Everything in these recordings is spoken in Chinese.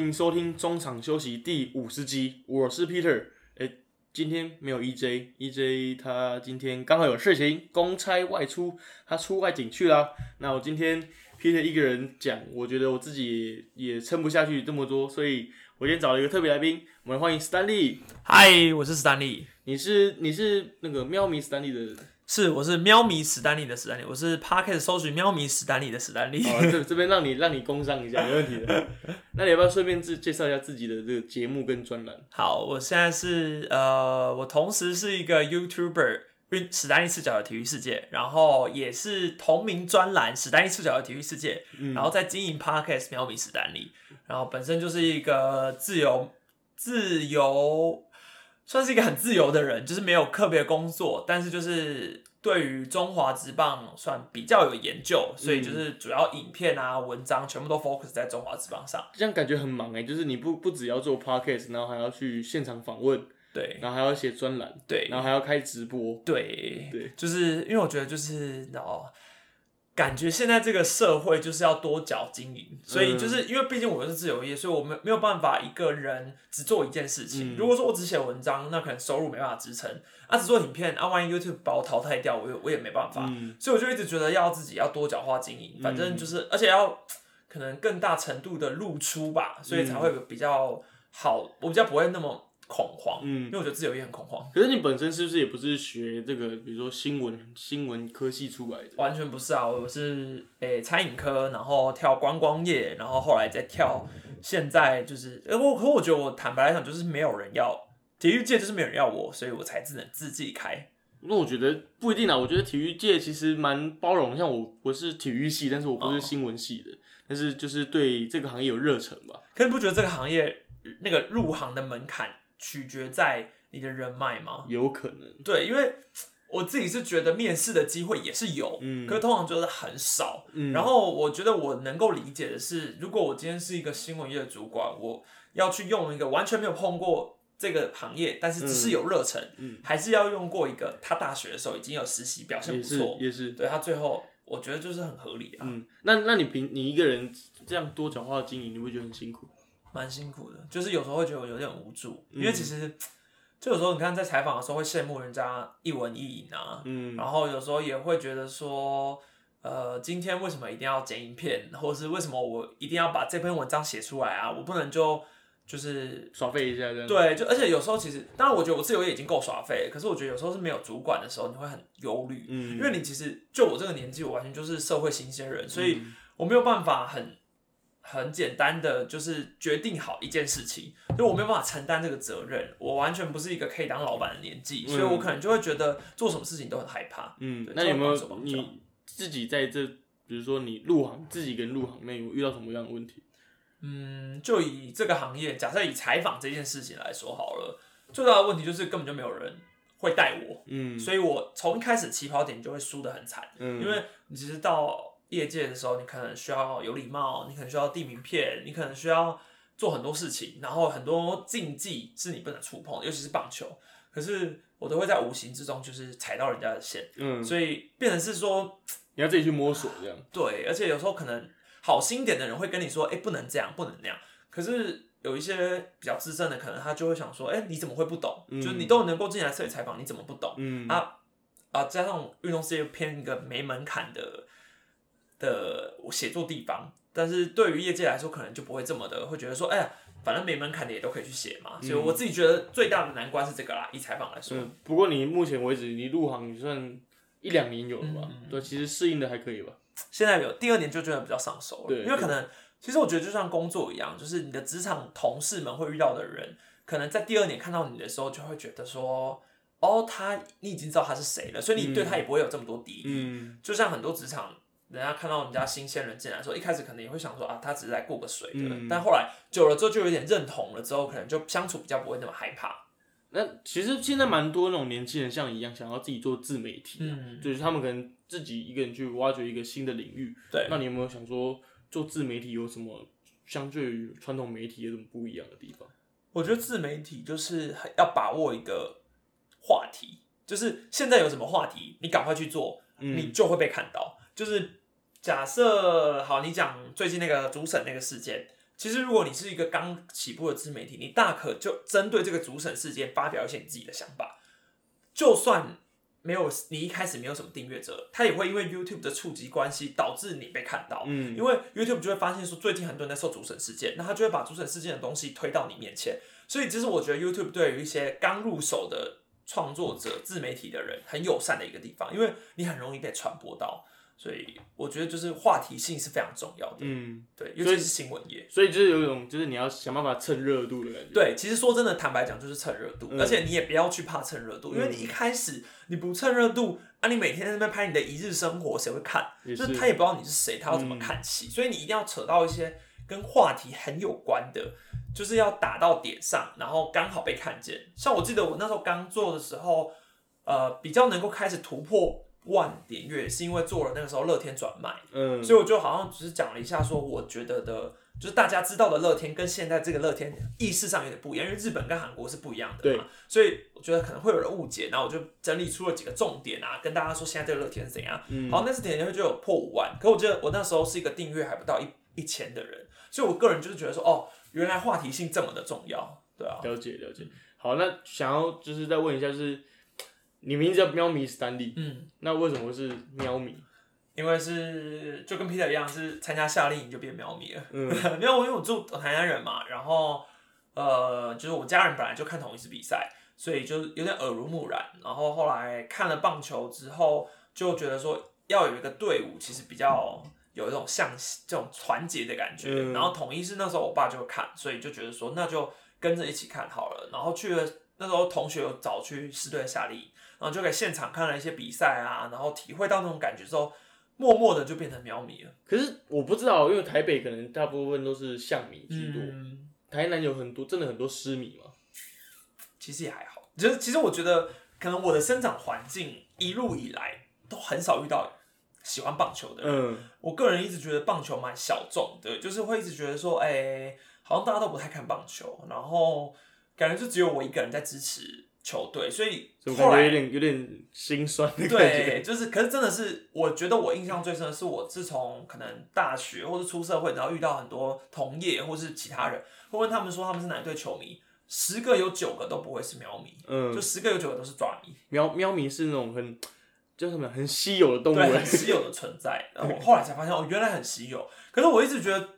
欢迎收听中场休息第五十集，我是 Peter。哎，今天没有 EJ，EJ 他今天刚好有事情，公差外出，他出外景去了。那我今天 Peter 一个人讲，我觉得我自己也撑不下去这么多，所以我今天找了一个特别来宾，我们欢迎 Stanley。嗨，我是 Stanley，你是你是那个喵咪 Stanley 的，是我是喵迷史丹利的史丹利，我是 p a r k e t 搜寻喵迷史丹利的史丹利。哦，这这边让你让你工商一下，没问题的。那你要不要顺便自介绍一下自己的这个节目跟专栏？好，我现在是呃，我同时是一个 YouTuber，运史丹利视角的体育世界，然后也是同名专栏史丹利视角的体育世界，然后在经营 Podcast 喵迷史丹利，然后本身就是一个自由自由，算是一个很自由的人，就是没有特别工作，但是就是对于中华职棒算比较有研究，所以就是主要影片啊、文章全部都 focus 在中华职棒上。这样感觉很忙哎、就是你不不只要做 podcast，然后还要去现场访问，对。然后还要写专栏，对。然后还要开直播。对。对，就是因为我觉得就是哦，感觉现在这个社会就是要多角经营，所以就是因为毕竟我是自由业，所以我们没有办法一个人只做一件事情。嗯如果说我只写文章，那可能收入没办法支撑；啊，只做影片，啊，万一 YouTube 把我淘汰掉，我也我也没办法。嗯所以我就一直觉得要自己要多角化经营，反正就是，而且要可能更大程度的露出吧，所以才会比较好，我比较不会那么恐慌，嗯因为我觉得自由业很恐慌。可是你本身是不是也不是学这个，比如说新闻新闻科系出来的？完全不是啊，我是诶、餐饮科，然后跳观光业，然后后来再跳，现在就是，呃我可我觉得我坦白来讲，就是没有人要体育界，就是没有人要我，所以我才只能自己开。那我觉得不一定啊，我觉得体育界其实蛮包容，像我我是体育系，但是我不是哦新闻系的，但是就是对这个行业有热忱吧。可你不觉得这个行业那个入行的门槛取决在你的人脉吗？有可能，对，因为 我自己是觉得面试的机会也是有，嗯。可是通常就是很少。嗯。然后我觉得我能够理解的是，如果我今天是一个新闻业的主管，我要去用一个完全没有碰过这个行业，但是只是有热忱，嗯。还是要用过一个他大学的时候已经有实习，表现不错，也是，对他最后我觉得就是很合理啊，嗯，那那你平你一个人这样多角化经营，你会觉得很辛苦？蛮辛苦的，就是有时候会觉得我有点无助，嗯因为其实就有时候你看在采访的时候会羡慕人家一文一影啊，嗯然后有时候也会觉得说，呃，今天为什么一定要剪影片，或者是为什么我一定要把这篇文章写出来啊？我不能就就是耍废一下这样。，对，就而且有时候其实，当然我觉得我自由也已经够耍废了，可是我觉得有时候是没有主管的时候，你会很忧虑，嗯，因为你其实就我这个年纪，我完全就是社会新鲜人，所以嗯我没有办法很。很简单的就是决定好一件事情，就我没有办法承担这个责任，我完全不是一个可以当老板的年纪，所以我可能就会觉得做什么事情都很害怕。嗯那有没有这种帮手帮你自己在这，比如说你入行自己跟入行内有遇到什么样的问题？嗯，就以这个行业，假设以采访这件事情来说好了，最大的问题就是根本就没有人会带我，嗯所以我从一开始起跑点就会输得很惨，嗯，因为你其实到业界的时候，你可能需要有礼貌，你可能需要递名片，你可能需要做很多事情，然后很多禁忌是你不能触碰的，尤其是棒球。可是我都会在无形之中就是踩到人家的线，嗯，所以变成是说，你要自己去摸索这样。对，而且有时候可能好心一点的人会跟你说，哎、不能这样，不能那样。可是有一些比较资深的，可能他就会想说，哎、你怎么会不懂？嗯就是你都能够进来这里采访，你怎么不懂？嗯啊啊，加上运动事业偏一个没门槛的的写作地方，但是对于业界来说，可能就不会这么的会觉得说，哎呀，反正没门槛的也都可以去写嘛。所以我自己觉得最大的难关是这个啦，以采访来说。嗯，不过你目前为止你入行也算一两年有了吧？嗯对，其实适应的还可以吧？现在有第二年就觉得比较上手了，对因为可能其实我觉得就像工作一样，就是你的职场同事们会遇到的人，可能在第二年看到你的时候，就会觉得说，哦，他你已经知道他是谁了，所以你对他也不会有这么多敌意。嗯就像很多职场，人家看到人家新鲜人进来的时候，一开始可能也会想说啊，他只是来过个水的，嗯但后来久了之后就有点认同了，之后可能就相处比较不会那么害怕。那其实现在蛮多那种年轻人像你一样想要自己做自媒体、啊，嗯，就是他们可能自己一个人去挖掘一个新的领域。对那你有没有想说做自媒体有什么相对于传统媒体有什么不一样的地方？我觉得自媒体就是要把握一个话题，就是现在有什么话题，你赶快去做，嗯你就会被看到。就是假设好，你讲最近那个主审那个事件，其实如果你是一个刚起步的自媒体，你大可就针对这个主审事件发表一些你自己的想法，就算没有你一开始没有什么订阅者，他也会因为 YouTube 的触及关系导致你被看到，嗯。因为 YouTube 就会发现说最近很多人在受主审事件，那他就会把主审事件的东西推到你面前，所以其实我觉得 YouTube 对于一些刚入手的创作者、自媒体的人很友善的一个地方，因为你很容易被传播到，所以我觉得就是话题性是非常重要的，嗯，对，尤其是新闻业。所以就是有一种就是你要想办法蹭热度的感觉。对，其实说真的，坦白讲就是蹭热度，嗯而且你也不要去怕蹭热度，因为你一开始你不蹭热度啊，你每天在那边拍你的一日生活，谁会看？也就是是他也不知道你是谁，他要怎么看戏，所以你一定要扯到一些跟话题很有关的，就是要打到点上，然后刚好被看见。像我记得我那时候刚做的时候，呃，比较能够开始突破万点阅，是因为做了那个时候乐天转卖，嗯，所以我就好像只是讲了一下，说我觉得的，就是大家知道的乐天跟现在这个乐天意识上有点不一样，因为日本跟韩国是不一样的嘛，所以我觉得可能会有人误解，然后我就整理出了几个重点啊，跟大家说现在这个乐天是怎样。嗯。好，那次点阅就有破五万，可我记得我那时候是一个订阅还不到一一千的人，所以我个人就是觉得说，哦，原来话题性这么的重要，对啊，了解了解。好，那想要就是再问一下，就是你名字叫喵咪 Stanley，嗯。那为什么是喵咪？因为是就跟 Peter 一样，是参加夏令营就变喵咪了。嗯 没有，因为我住台南人嘛，然后呃，就是我家人本来就看同一次比赛，所以就有点耳濡目染。然后后来看了棒球之后，就觉得说要有一个队伍，其实比较有一种像这种团结的感觉。嗯然后统一是那时候我爸就看，所以就觉得说那就跟着一起看好了。然后去了那时候同学有找去师队夏令营，然后就给现场看了一些比赛啊，然后体会到那种感觉之后。默默的就变成喵咪了，可是我不知道，因为台北可能大部分都是象迷居多，嗯，台南有很多真的很多狮迷嘛。其实也还好。就是其实我觉得，可能我的生长环境一路以来都很少遇到喜欢棒球的人。嗯我个人一直觉得棒球蛮小众的，就是会一直觉得说，哎、好像大家都不太看棒球，然后感觉就只有我一个人在支持球队，所以后来有点有点心酸的感对，就是，可是真的是，我觉得我印象最深的是，我自从可能大学或是出社会，然后遇到很多同业或是其他人，会问他们说他们是哪一队球迷，十个有九个都不会是喵迷，嗯就，十个有九个都是爪迷，喵喵迷是那种很叫什么很稀有的动物很稀有的存在。然后我后来才发现，哦，原来很稀有。可是我一直觉得，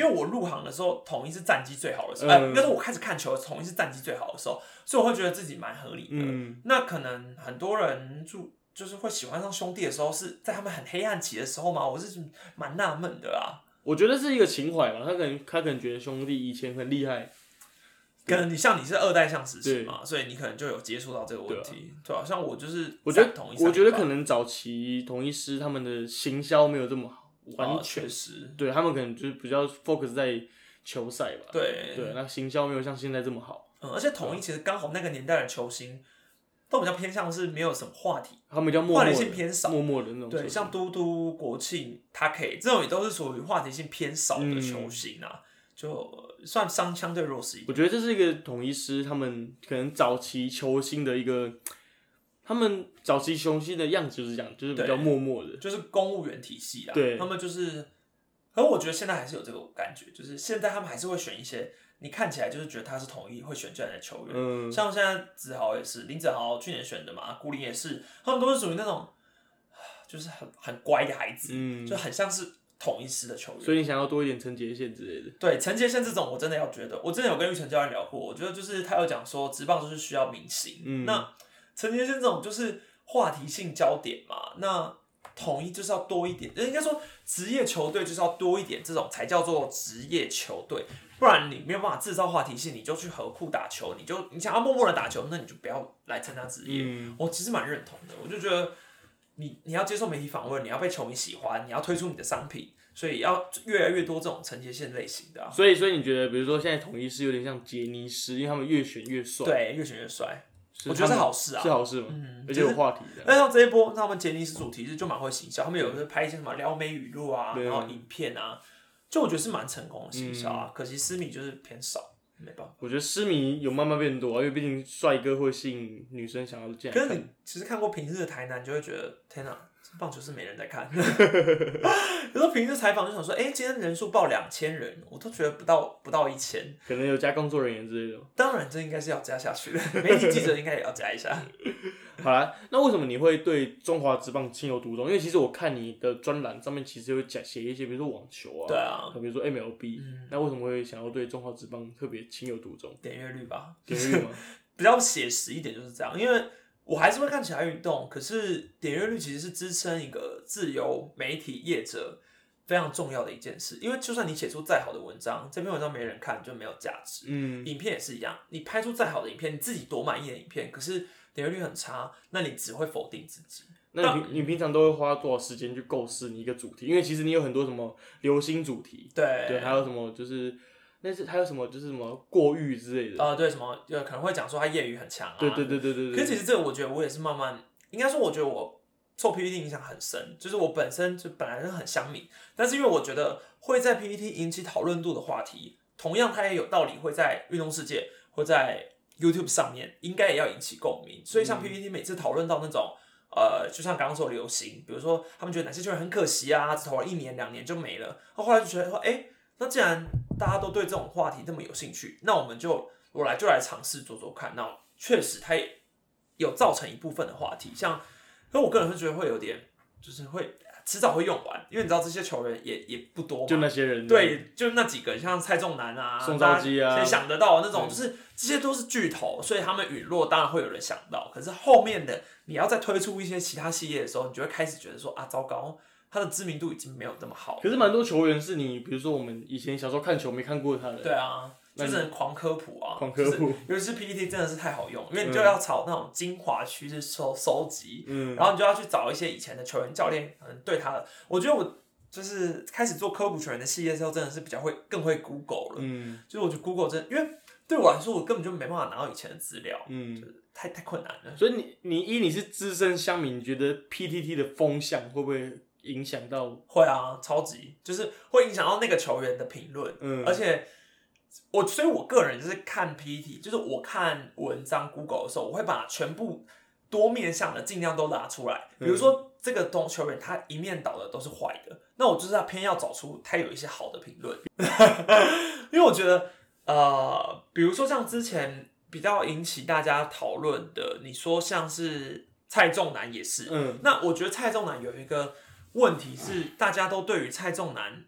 因为我入行的时候，统一是战绩最好的时候，嗯呃，应该说我开始看球，统一是战绩最好的时候，所以我会觉得自己蛮合理的。嗯那可能很多人就就是会喜欢上兄弟的时候，是在他们很黑暗期的时候吗？我是蛮纳闷的啊。我觉得是一个情怀吧。他可能他可能觉得兄弟以前很厉害，可能你像你是二代像时期嘛，所以你可能就有接触到这个问题，对吧、像我就是我觉得统一，我觉得可能早期统一师他们的行销没有这么好，完啊全确实对他们可能就是比较 focus 在球赛吧。对对，那行销没有像现在这么好，嗯，而且统一其实刚好那个年代的球星都比较偏向是没有什么话题，他们比较默话题性偏少。默默的那种对，像嘟嘟、国庆、他可以这种也都是属于话题性偏少的嗯球星啊，就算相相对弱势一点。我觉得这是一个统一师他们可能早期球星的一个，他们早期雄心的样子就是这样，就是比较默默的。就是公务员体系啦，对他们就是，可我觉得现在还是有这个感觉，就是现在他们还是会选一些你看起来就是觉得他是统一会选进来的球员，嗯，像现在子豪也是，林子豪去年选的嘛，古林也是，他们都是属于那种，就是很很乖的孩子，嗯就很像是统一师的球员。所以你想要多一点陈杰宪之类的。对陈杰宪这种，我真的要觉得，我真的有跟玉成教练聊过，我觉得就是他有讲说，职棒就是需要明星。嗯那陈杰宪这种就是话题性焦点嘛，那统一就是要多一点，应该说职业球队就是要多一点这种才叫做职业球队，不然你没有办法制造话题性，你就去河库打球，你就你想要默默的打球，那你就不要来参加职业。嗯，我其实蛮认同的，我就觉得你你要接受媒体访问，你要被球迷喜欢，你要推出你的商品，所以要越来越多这种承接线类型的、啊，所以所以你觉得，比如说现在统一是有点像杰尼斯，因为他们越选越帅，对，越选越帅，是我觉得是好事啊是好事嘛，嗯，而且有话题的。那像这一波，他们杰尼斯主题是就蛮会行销，他们有的拍一些什么撩妹语录啊，然后影片啊，就我觉得是蛮成功的行销啊。可惜私密就是偏少。没办法。我觉得私迷有慢慢变多啊，因为毕竟帅哥会吸引女生想要进来看。可是你其实看过平日的台南，就会觉得天哪，这棒球是没人在看。有时候平时采访就想说，哎、今天人数报两千人，我都觉得不到不到一千。可能有加工作人员之类的。当然，这应该是要加下去的，媒体记者应该也要加一下。好啦，那为什么你会对中华职棒情有独钟？因为其实我看你的专栏上面其实有讲写一些，比如说网球啊，对啊，比如说 MLB，、嗯那为什么会想要对中华职棒特别情有独钟？点阅率吧，点阅率吗？比较写实一点就是这样，因为我还是会看其他运动，可是点阅率其实是支撑一个自由媒体业者非常重要的一件事。因为就算你写出再好的文章，这篇文章没人看就没有价值。嗯，影片也是一样，你拍出再好的影片，你自己多满意的影片，可是点阅率很差，那你只会否定自己。那你你平常都会花多少时间去构思你一个主题？因为其实你有很多什么流行主题，对对，还有什么就是那是还有什么就是什么过誉之类的，呃，对什么呃可能会讲说他业余很强啊，对对对对对对。可是其实这个我觉得我也是慢慢，应该说我觉得我受 PPT 影响很深，就是我本身就本来是很乡民，但是因为我觉得会在 PPT 引起讨论度的话题，同样它也有道理会在运动世界或在 YouTube 上面应该也要引起共鸣，所以像 PPT 每次讨论到那种。呃，就像刚刚说的流行，比如说他们觉得哪些球员很可惜啊，只投了一年两年就没了，那后来就觉得说，哎、那既然大家都对这种话题这么有兴趣，那我们就我来就来尝试做做看。那确实它也有造成一部分的话题，像，因为我个人会觉得会有点，就是会迟早会用完，因为你知道这些球员也也不多嘛，就那些人，对，就那几个，像蔡仲南啊、宋兆基啊谁想得到的那种，就是这些都是巨头，所以他们陨落，当然会有人想到。可是后面的你要再推出一些其他系列的时候，你就会开始觉得说啊，糟糕，他的知名度已经没有那么好。可是蛮多球员是你，比如说我们以前小时候看球没看过他的，对啊，就是很狂科普啊，狂科普。就是尤其是 PPT 真的是太好用，因为你就要找那种精华区去收收集，嗯，然后你就要去找一些以前的球员教练，可能对他的，我觉得我就是开始做科普球员的系列之后，真的是比较会更会 Google 了。嗯。就是我觉得 Google 真的，因为对我来说，我根本就没办法拿到以前的资料，嗯，太太困难了。所以你你一你是资深乡民，你觉得 PTT 的风向会不会影响到？会啊，超级就是会影响到那个球员的评论，嗯而且我所以，我个人就是看 PPT，就是我看文章 Google 的时候，我会把全部多面向的尽量都拿出来。比如说这个东球员他一面倒的都是坏的，那我就是要偏要找出他有一些好的评论，因为我觉得呃，比如说像之前比较引起大家讨论的，你说像是蔡仲南也是，嗯那我觉得蔡仲南有一个问题是，大家都对于蔡仲南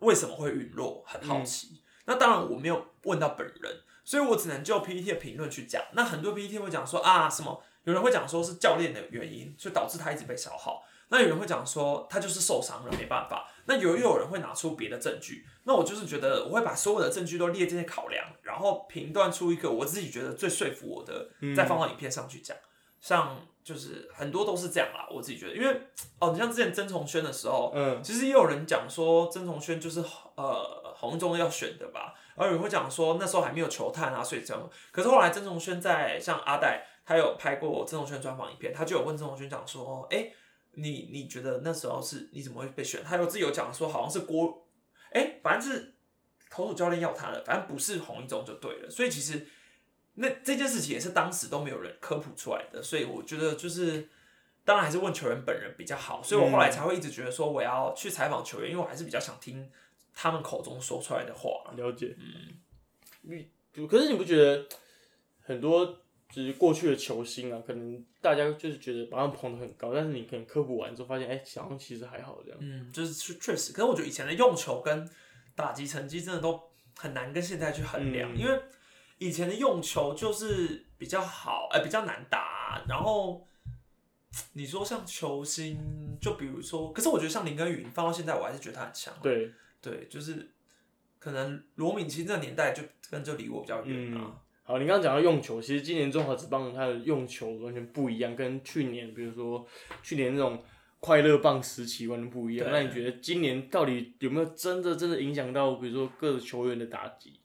为什么会陨落很好奇。那当然我没有问到本人，所以我只能就 PPT 的评论去讲。那很多 PPT 会讲说啊什么，有人会讲说是教练的原因，所以导致他一直被消耗。那有人会讲说他就是受伤了，没办法。那有又有人会拿出别的证据。那我就是觉得我会把所有的证据都列这些考量，然后评断出一个我自己觉得最说服我的，再放到影片上去讲。像就是很多都是这样啦，我自己觉得，因为哦，你像之前曾从轩的时候，嗯其实也有人讲说曾从轩就是呃红中要选的吧，然后有人会讲说那时候还没有球探啊，所以这样。可是后来曾从轩在像阿戴，他有拍过曾从轩专访影片，他就有问曾从轩讲说，哎、你你觉得那时候是你怎么会被选？他有自己有讲说好像是郭，哎、反正是投手教练要他的，反正不是红一中就对了。所以其实那这件事情也是当时都没有人科普出来的，所以我觉得就是。当然还是问球员本人比较好，所以我后来才会一直觉得说我要去采访球员，因为我还是比较想听他们口中说出来的话。了解。嗯，你可是你不觉得很多就是过去的球星啊，可能大家就是觉得把他们捧得很高，但是你可能科普完之后发现，哎、好像其实还好这样。嗯，就是确确实，可是我觉得以前的用球跟打击成绩真的都很难跟现在去衡量，嗯因为以前的用球就是比较好，哎、比较难打，然后。你说像球星，就比如说，可是我觉得像林根宇放到现在，我还是觉得他很强。对，对，就是可能罗敏清这个年代就跟就离我比较远啊。好，你刚刚讲到用球，其实今年中华职棒它的用球完全不一样，跟去年比如说去年那种快乐棒时期完全不一样。那你觉得今年到底有没有真的真的影响到，比如说各个球员的打击？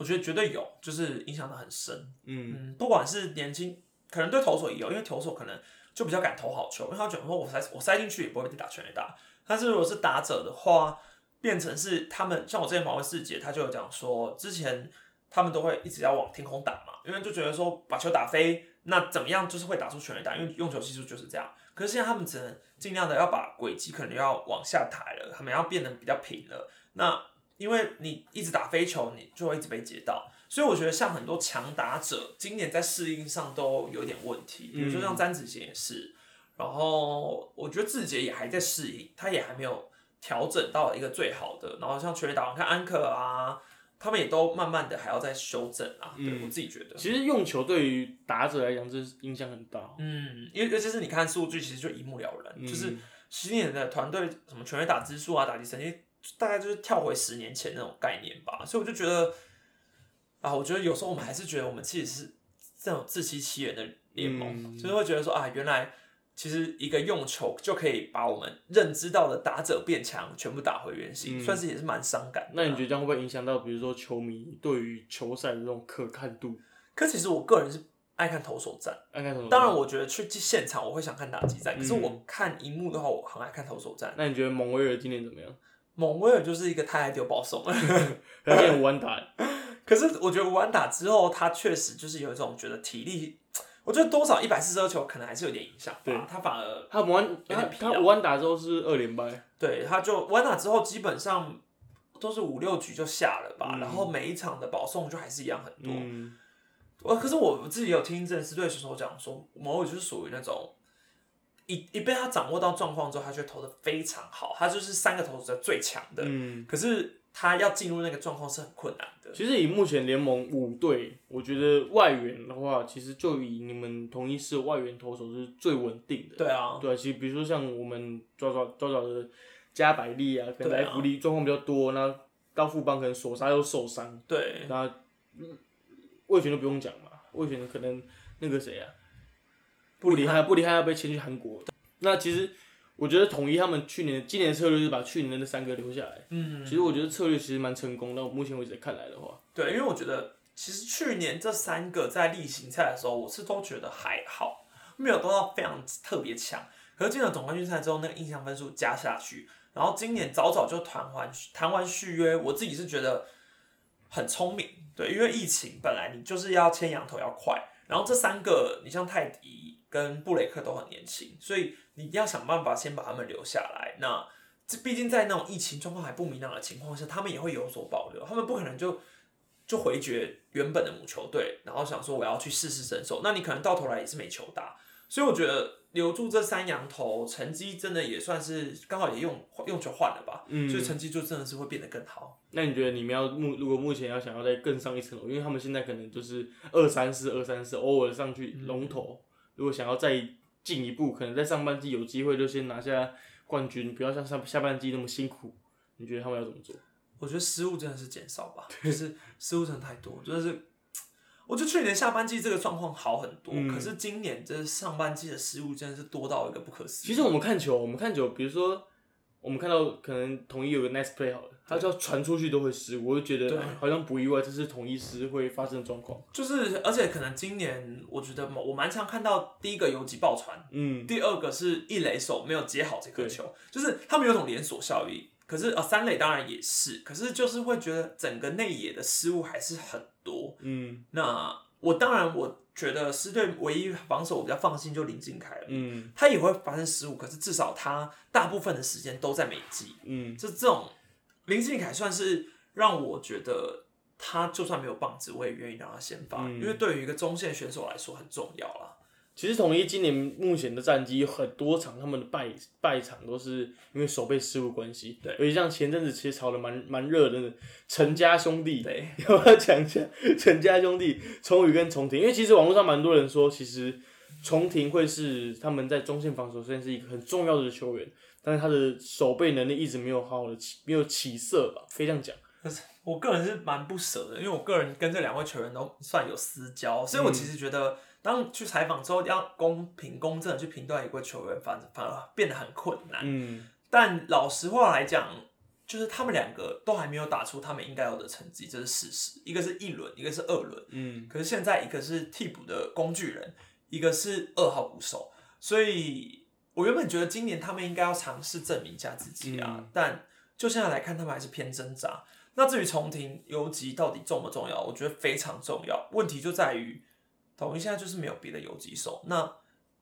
我觉得绝对有，就是影响的很深。嗯嗯，不管是年轻，可能对投手也有，因为投手可能就比较敢投好球，因为他觉得说我塞我塞进去也不会被打全垒打。但是如果是打者的话，变成是他们像我之前访问世姐，他就有讲说，之前他们都会一直要往天空打嘛，因为就觉得说把球打飞，那怎么样就是会打出全垒打，因为用球技术就是这样。可是现在他们只能尽量的要把轨迹可能要往下抬了，他们要变得比较平了。那因为你一直打飞球，你就会一直被截到，所以我觉得像很多强打者，今年在适应上都有点问题，比如说像詹子贤也是，然后我觉得志杰也还在适应，他也还没有调整到一个最好的。然后像全垒打，看安可啊，他们也都慢慢的还要再修正啊。对我自己觉得，其实用球对于打者来讲，这是影响很大。嗯，因为尤其是你看数据，其实就一目了然，就是十年的团队什么全垒打支数啊，打击成绩。大概就是跳回十年前那种概念吧，所以我就觉得啊，我觉得有时候我们还是觉得我们自己是这种自欺欺人的联盟，就是会觉得说啊，原来其实一个用球就可以把我们认知到的打者变强全部打回原形，算是也是蛮伤感。那你觉得这样会不会影响到，比如说球迷对于球赛的这种可看度？可其实我个人是爱看投手战，爱看投手。当然，我觉得去现场我会想看打击战，可是我看荧幕的话，我很爱看投手战。那你觉得蒙威尔今年怎么样？蒙威尔就是一个太爱丢保送了，而且无安打。可是我觉得无安打之后，他确实就是有一种觉得体力，我觉得多少一百四十二球可能还是有点影响。对，他反而他无安，他无安打之后是二连败。对，他就无安打之后基本上都是五六局就下了吧，然后每一场的保送就还是一样很多。我可是我自己有听郑思对选手讲说，蒙威尔就是属于那种。一一被他掌握到状况之后，他却投的非常好，他就是三个投手中最强的。嗯，可是他要进入那个状况是很困难的。其实以目前联盟五队，我觉得外援的话，其实就以你们同一师外援投手是最稳定的。对啊，对啊，其实比如说像我们抓抓抓抓的加百利啊，可能来福利状况比较多，那到副帮可能索沙又受伤。对，那魏权就不用讲嘛，魏权可能那个谁啊？不离开，不离开要被签去韩国。那其实我觉得统一他们去年、今年的策略是把去年的那三个留下来。嗯，其实我觉得策略其实蛮成功。那目前为止看来的话，对，因为我觉得其实去年这三个在例行赛的时候，我是都觉得还好，没有都到非常特别强。可是进了总冠军赛之后，那个印象分数加下去，然后今年早早就谈完谈完续约，我自己是觉得很聪明。对，因为疫情本来你就是要签羊头要快，然后这三个你像泰迪。跟布雷克都很年轻，所以你要想办法先把他们留下来。那这毕竟在那种疫情状况还不明朗的情况下，他们也会有所保留。他们不可能就就回绝原本的母球队，然后想说我要去试试身手。那你可能到头来也是没球打。所以我觉得留住这三羊头，成绩真的也算是刚好也用用球换了吧。嗯，所以成绩就真的是会变得更好。那你觉得你们要目如果目前要想要再更上一层楼，因为他们现在可能就是二三四二三四，偶尔上去龙头。如果想要再进一步，可能在上半季有机会就先拿下冠军，不要像上下半季那么辛苦。你觉得他们要怎么做？我觉得失误真的是减少吧，就是失误真的太多，真就是，我觉得去年下半季这个状况好很多，可是今年这上半季的失误真的是多到一个不可思议。其实我们看球，我们看球，比如说。我们看到可能统一有个 nice play 好了，他只要传出去都会失误，我就觉得好像不意外，这是统一师会发生的状况。就是，而且可能今年我觉得我蛮常看到第一个游击爆传，嗯，第二个是一垒手没有接好这颗球，就是他们有种连锁效应。可是啊，三垒当然也是，可是就是会觉得整个内野的失误还是很多，嗯，那我当然我。觉得狮队唯一防守我比较放心就林敬凯了，嗯，他也会发生失误，可是至少他大部分的时间都在美记，嗯，就这种林敬凯算是让我觉得他就算没有棒子，我也愿意让他先发，因为对于一个中线选手来说很重要啦。其实统一今年目前的战绩有很多场，他们的败败场都是因为守备失误关系。对，而且像前阵子其实炒的蛮蛮热的 陈家兄弟，对，要不要讲一下陈家兄弟崇宇跟崇庭？因为其实网络上蛮多人说，其实崇庭会是他们在中线防守上是一个很重要的球员，但是他的守备能力一直没有好好的起，没有起色吧，可以这样讲。可是我个人是蛮不舍的，因为我个人跟这两位球员都算有私交，所以我其实觉得。当去采访之后，要公平公正的去评断一个球员，反反而变得很困难。嗯，但老实话来讲，就是他们两个都还没有打出他们应该有的成绩，这是事实。一个是一轮，一个是二轮。嗯，可是现在一个是替补的工具人，一个是二号捕手，所以我原本觉得今年他们应该要尝试证明一下自己啊。但就现在来看，他们还是偏挣扎。那至于重庭游击到底重不重要，我觉得非常重要。问题就在于，统一现在就是没有别的游击手，那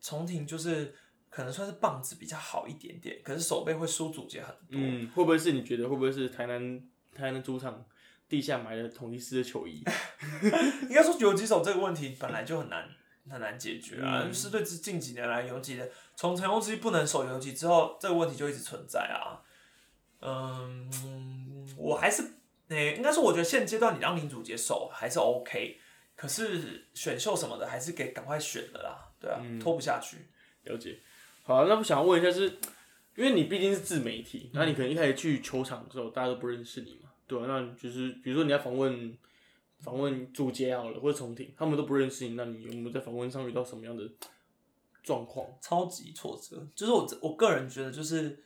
重庭就是可能算是棒子比较好一点点，可是手背会输主节很多。嗯，会不会是你觉得会不会是台南台南主场地下买了统一师的球衣？应该说游击手这个问题本来就很难很难解决啊，是对这近几年来游击的，从陈宏基不能守游击之后，这个问题就一直存在啊。嗯，我还是诶、应该说我觉得现阶段你让林主杰守还是 OK，可是选秀什么的还是给赶快选的啦，对啊，拖不下去。了解。好，那我想问一下是，因为你毕竟是自媒体，那你可能一开始去球场的时候，大家都不认识你嘛，对吧、那就是比如说你要访问访问主节好了，或者重庭，他们都不认识你，那你有没有在访问上遇到什么样的状况？超级挫折，就是我我个人觉得就是，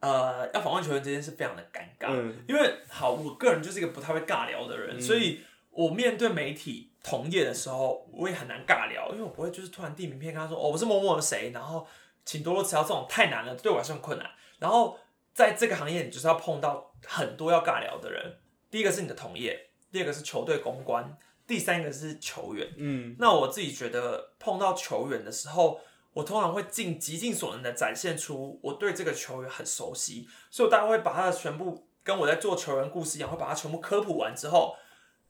呃，要访问球员这件事非常的尴尬，嗯。因为好，我个人就是一个不太会尬聊的人，所以我面对媒体同业的时候，我也很难尬聊，因为我不会就是突然递名片跟他说，哦，我是某某的谁，然后请多多指教，这种太难了，对我来说很困难。然后在这个行业，你就是要碰到很多要尬聊的人，第一个是你的同业，第二个是球队公关，第三个是球员。嗯那我自己觉得碰到球员的时候，我通常会尽极尽所能的展现出我对这个球员很熟悉，所以我大概会把他的全部跟我在做球员故事一样，会把他全部科普完之后，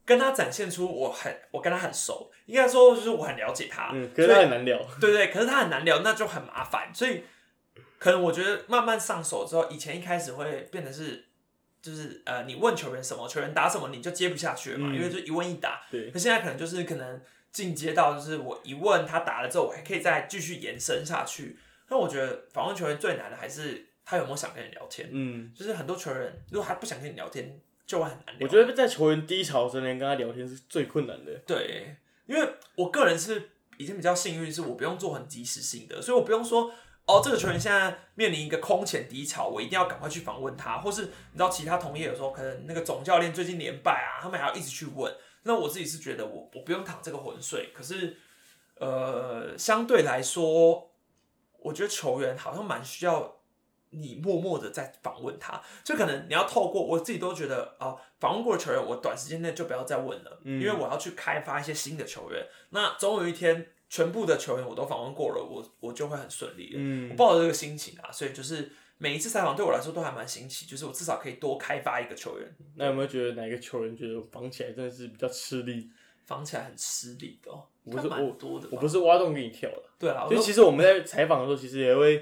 跟他展现出我很我跟他很熟，应该说就是我很了解他，嗯，可是他很难聊。对对，可是他很难聊，那就很麻烦，所以可能我觉得慢慢上手之后，以前一开始会变得是。就是呃，你问球员什么，球员答什么，你就接不下去了嘛，嗯因为就一问一答。对，可现在可能就是可能进阶到就是我一问他答了之后，我还可以再继续延伸下去。那我觉得访问球员最难的还是他有没有想跟你聊天。嗯，就是很多球员如果他不想跟你聊天，就会很难聊。我觉得在球员低潮之前跟他聊天是最困难的。对，因为我个人是已经比较幸运，是我不用做很及时性的，所以我不用说哦，这个球员现在面临一个空前低潮，我一定要赶快去访问他，或是你知道其他同业有时候可能那个总教练最近连败啊，他们还要一直去问。那我自己是觉得我我不用淌这个浑水，可是呃，相对来说，我觉得球员好像蛮需要。你默默的在访问他，就可能你要透过我自己都觉得啊，访、问过的球员，我短时间内就不要再问了，因为我要去开发一些新的球员。那总有一天，全部的球员我都访问过了，我我就会很顺利了。我嗯，抱着这个心情啊，所以就是每一次采访对我来说都还蛮新奇，就是我至少可以多开发一个球员，那有没有觉得哪一个球员觉得防起来真的是比较吃力？防起来很吃力的、哦，我不是应该蛮多的吧我不是挖洞给你跳的。对啊，我就其实我们在采访的时候，其实也会，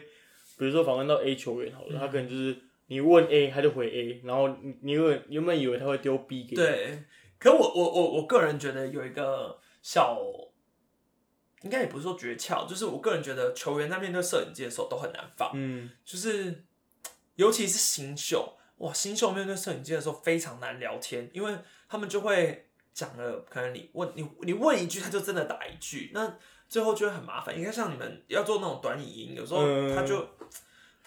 比如说访问到 A 球员好了，他可能就是你问 A，他就回 A，然后你你有原本以为他会丢 B 给你，对，可我我我我个人觉得有一个小，应该也不是说诀窍，就是我个人觉得球员在面对摄影机的时候都很难放，嗯，就是尤其是新秀，哇，新秀面对摄影机的时候非常难聊天，因为他们就会讲了，可能你问你你问一句，他就真的打一句，那最后就会很麻烦。应该像你们要做那种短语音，有时候嗯他就。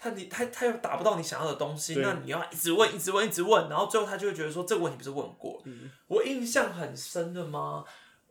他你他他又达不到你想要的东西，那你要一直问一直问一直问，然后最后他就会觉得说这个问题不是问过。嗯我印象很深的吗？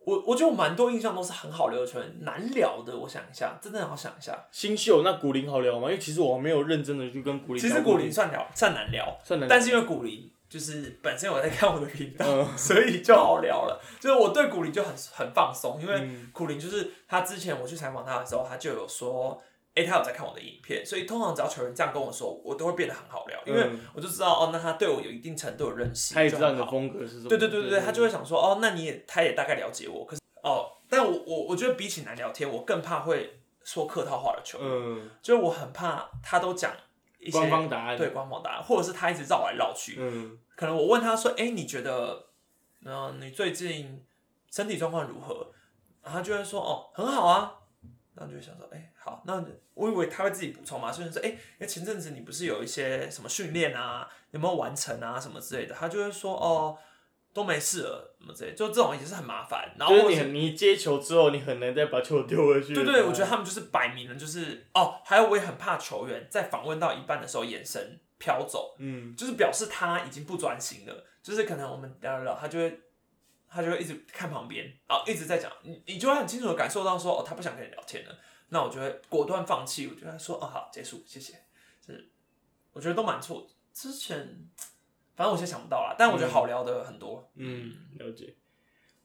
我我觉得我蛮多印象都是很好聊的球员，难聊的。我想一下，真的好想一下。新秀那古林好聊吗？因为其实我没有认真的去跟古林其实古林算聊算难聊，算难聊，但是因为古林就是本身我在看我的频道，嗯 所以就好聊了。就是我对古林就很很放松，因为嗯古林就是他之前我去采访他的时候，他就有说，诶，他有在看我的影片，所以通常只要球员这样跟我说，我都会变得很好聊，因为嗯我就知道哦，那他对我有一定程度的认识，他也知道你的风格是什么，对对对对对，他就会想说，哦，那你也他也大概了解我，可是哦，但我我我觉得比起难聊天，我更怕会说客套话的球员，嗯，就是我很怕他都讲一些官方答案，对，官方答案，或者是他一直绕来绕去。嗯可能我问他说：“哎、你觉得，嗯、你最近身体状况如何？”然后他就会说：“哦，很好啊。”然后就会想说：“哎、好，那我以为他会自己补充嘛，所以说：‘哎、因为前阵子你不是有一些什么训练啊，有没有完成啊，什么之类的？’他就会说：‘哦，都没事了，什么之类的。’就这种也是很麻烦。然后就是你你接球之后，你很难再把球丢回去。对对，我觉得他们就是摆明了就是哦，还有我也很怕球员在访问到一半的时候眼神飘走。”嗯就是表示他已经不专心了，就是可能我们聊聊聊，他就会他就会一直看旁边，然后一直在讲，你你就会很清楚的感受到说，哦，他不想跟你聊天了，那我就会果断放弃，我就会说，哦，好，结束，谢谢，是我觉得都蛮错。之前反正我现在想不到啦，但我觉得好聊的很多。嗯，了解。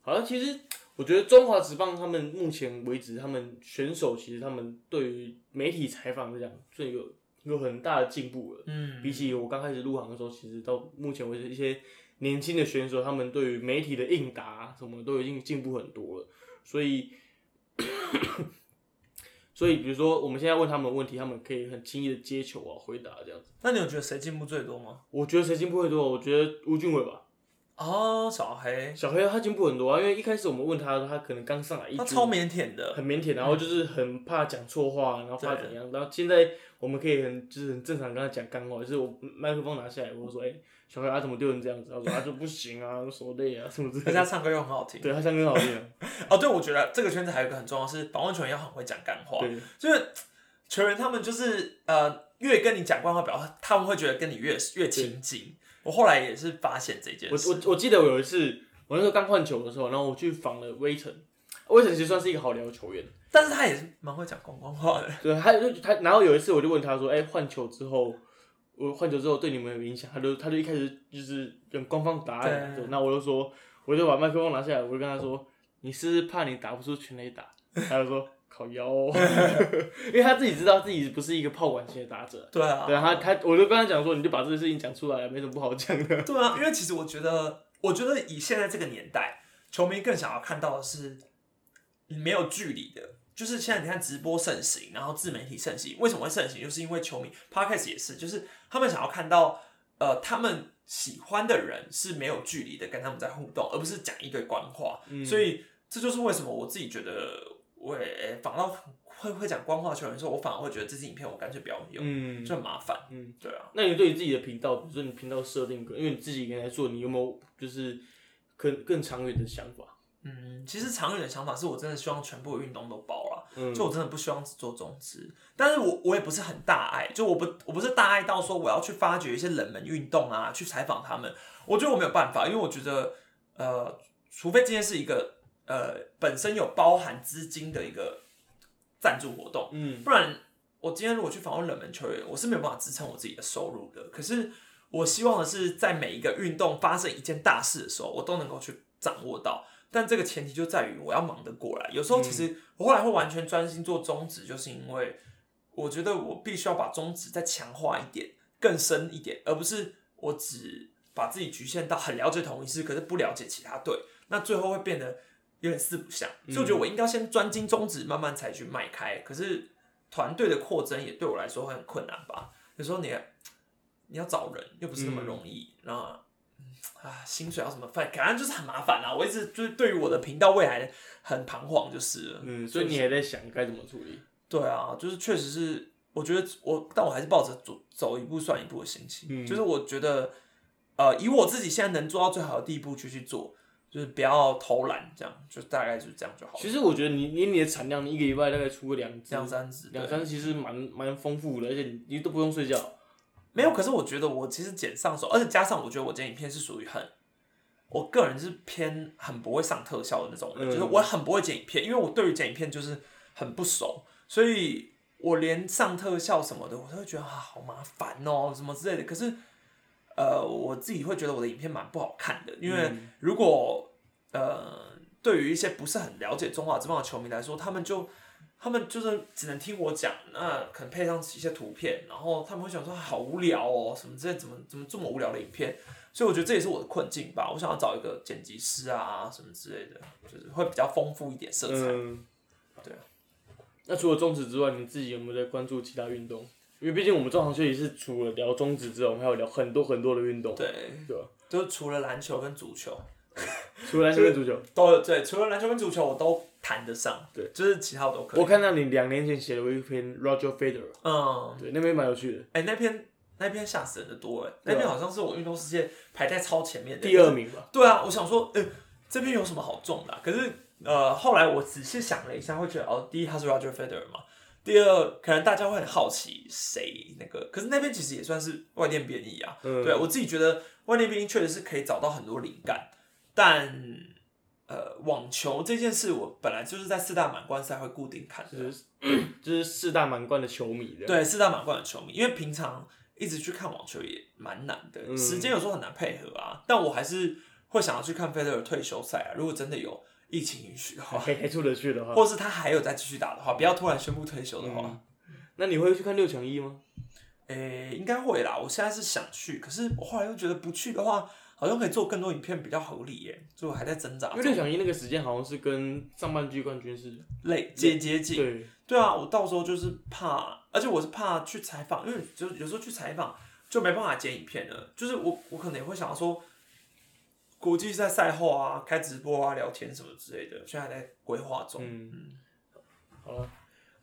好像其实我觉得中华职棒他们目前为止，他们选手其实他们对于媒体采访来讲，这有有很大的进步了。嗯，比起我刚开始入行的时候，其实到目前为止，一些年轻的选手，他们对于媒体的应答什么都已经进步很多了。所以，所以比如说我们现在问他们问题，他们可以很轻易的接球啊，回答这样子。那你有觉得谁进步最多吗？我觉得谁进步最多？我觉得吴俊伟吧。哦，小黑，小黑他进步很多啊，因为一开始我们问他的时候，他可能刚上来一他超腼腆的，很腼腆，然后就是很怕讲错话，然后怕怎样。然后现在我们可以很就是很正常跟他讲干话，就是我麦克风拿下来，我说：“ 哎、小黑啊，怎么丢成这样子？”他说：“啊，就不行啊，手累啊，什么之类的。而且他唱歌又很好听。对他唱歌很好听啊，哦，对，我觉得这个圈子还有一个很重要是，访问球员要很会讲干话，对，就是球员他们就是呃，越跟你讲干话，表他们会觉得跟你越越亲近。我后来也是发现这件我事，我我记得我有一次，我那时候刚换球的时候，然后我去访了威城，威城其实算是一个好聊的球员，但是他也是蛮会讲广东话的。对，他就他，然后有一次我就问他说：“哎、换球之后，我换球之后对你们有影响？”他就他就一开始就是用官方答案，对对，那我就说，我就把麦克风拿下来，我就跟他说：“你是不是怕你打不出全垒打？”他就说：“靠腰、哦，因为他自己知道自己不是一个炮管型的打者。”对啊，对啊，他他我就跟他讲说，你就把这个事情讲出来，没什么不好讲的。对啊，因为其实我觉得，我觉得以现在这个年代，球迷更想要看到的是没有距离的。就是现在你看直播盛行，然后自媒体盛行，为什么会盛行？就是因为球迷 podcast 也是，就是他们想要看到呃他们喜欢的人是没有距离的跟他们在互动，而不是讲一堆官话。所以这就是为什么我自己觉得我也访到会会讲官话的球员的时候，我反而会觉得这支影片我干脆不要用，嗯，就很麻烦。嗯，对啊。那你对你自己的频道，比如说你频道设定，因为你自己原来做，你有没有就是更更长远的想法？嗯，其实长远的想法是我真的希望全部的运动都包了，嗯就我真的不希望只做中职，但是我我也不是很大爱，就我不我不是大爱到说我要去发掘一些冷门运动啊，去采访他们，我觉得我没有办法，因为我觉得呃，除非今天是一个呃本身有包含资金的一个赞助活动，嗯不然我今天如果去访问冷门球员，我是没有办法支撑我自己的收入的。可是我希望的是，在每一个运动发生一件大事的时候，我都能够去掌握到。但这个前提就在于我要忙得过来。有时候其实我后来会完全专心做中职，就是因为我觉得我必须要把中职再强化一点、更深一点，而不是我只把自己局限到很了解同一师，可是不了解其他队，那最后会变得有点四不像。所以我觉得我应该先专精宗旨，慢慢才去迈开。可是团队的扩增也对我来说会很困难吧？有时候你你要找人又不是那么容易，然后、啊薪水要怎么分，感觉就是很麻烦啊。我一直就是对于我的频道未来很彷徨，就是了嗯，所以你还在想该怎么处理？对啊，就是确实是，我觉得我，但我还是抱着走走一步算一步的心情，嗯就是我觉得，呃，以我自己现在能做到最好的地步去去做，就是不要偷懒，这样，就大概就是这样就好了。其实我觉得你你你的产量，你一个礼拜大概出个两支两三支，对两三支，其实蛮蛮丰富的，而且你你都不用睡觉。没有，可是我觉得我其实剪上手，而且加上我觉得我剪影片是属于很，我个人是偏很不会上特效的那种人，嗯就是我很不会剪影片，因为我对于剪影片就是很不熟，所以我连上特效什么的，我都会觉得啊好麻烦哦，什么之类的。可是，呃，我自己会觉得我的影片蛮不好看的，因为如果呃对于一些不是很了解中华之棒的球迷来说，他们就他们就是只能听我讲，那可能配上一些图片，然后他们会想说啊好无聊哦，什么之类，怎么怎么这么无聊的影片？所以我觉得这也是我的困境吧。我想要找一个剪辑师啊，什么之类的，就是会比较丰富一点色彩。嗯，对啊。那除了中职之外，你自己有没有在关注其他运动？因为毕竟我们中场休息是除了聊中职之外，我们还有聊很多很多的运动，对，对吧？就除了篮球跟足球，除了篮球跟足球，都有对，除了篮球跟足球我都谈得上，对，就是其他我都可以。我看到你两年前写了一篇 Roger Federer，嗯，对，那篇蛮有趣的，哎、那篇那篇吓死人的多哎，对啊那篇好像是我运动世界排在超前面的第二。名吧。对啊，我想说，呃、这篇有什么好中的啊、可是呃，后来我仔细想了一下，会觉得哦，第一他是 Roger Federer 嘛，第二可能大家会很好奇谁那个，可是那边其实也算是外电编译啊。嗯对我自己觉得外电编译确实是可以找到很多灵感，但呃，网球这件事我本来就是在四大满贯赛会固定看的，就是就是四大满贯的球迷的，对四大满贯的球迷，因为平常一直去看网球也蛮难的，嗯时间有时候很难配合啊。但我还是会想要去看费德尔退休赛啊，如果真的有疫情允许的话，还 还出得去的话，或是他还有再继续打的话，不要突然宣布退休的话。嗯那你会去看六强一吗？诶、应该会啦。我现在是想去，可是我后来又觉得不去的话，好像可以做更多影片比较合理耶，所以我还在挣扎。因为六强一那个时间好像是跟上半季冠军是累接接近，对，对啊，我到时候就是怕，而且我是怕去采访，因为就有时候去采访就没办法剪影片了。就是我我可能也会想说，国际赛赛后啊，开直播啊，聊天什么之类的，现在还在规划中。嗯，好了，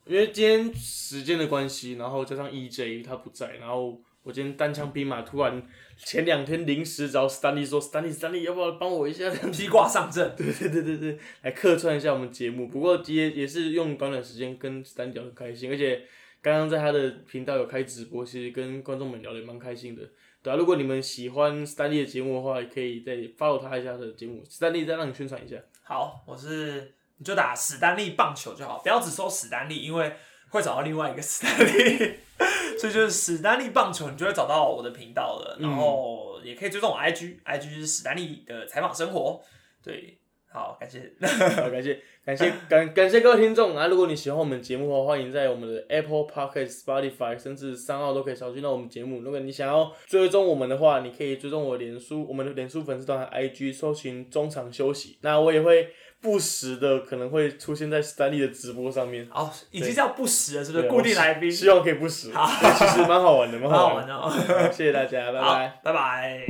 因为今天时间的关系，然后加上 EJ 他不在，然后我今天单枪匹马，突然前两天临时找 Stanley 说，Stanley，Stanley 要不要帮我一下？披挂上阵，对对对对对，来客串一下我们节目。不过也也是用短短时间跟 Stanley 聊很开心，而且刚刚在他的频道有开直播，其实跟观众们聊得也蛮开心的。对啊，如果你们喜欢史丹利的节目的话，也可以再 follow 他一下的节目。史丹利再让你宣传一下。好，我是你就打史丹利棒球就好，不要只搜史丹利，因为会找到另外一个史丹利，所以就是史丹利棒球，你就会找到我的频道了。然后也可以追踪我 IG，IG 是史丹利的采访生活。对，好，感谢。好，感谢感谢感感谢各位听众啊！如果你喜欢我们节目的话，欢迎在我们的 Apple Podcast、Spotify 甚至三号都可以找寻到我们节目。如果你想要追踪我们的话，你可以追踪我的脸书，我们的脸书粉丝团 IG 搜寻中场休息。那我也会不时的可能会出现在 Stanley 的直播上面，哦，已经叫不时了，是不是？固定来宾，希望可以不时，好 其实蛮好玩的，蛮蛮好好玩的。玩的哦。谢谢大家，拜拜。，拜拜。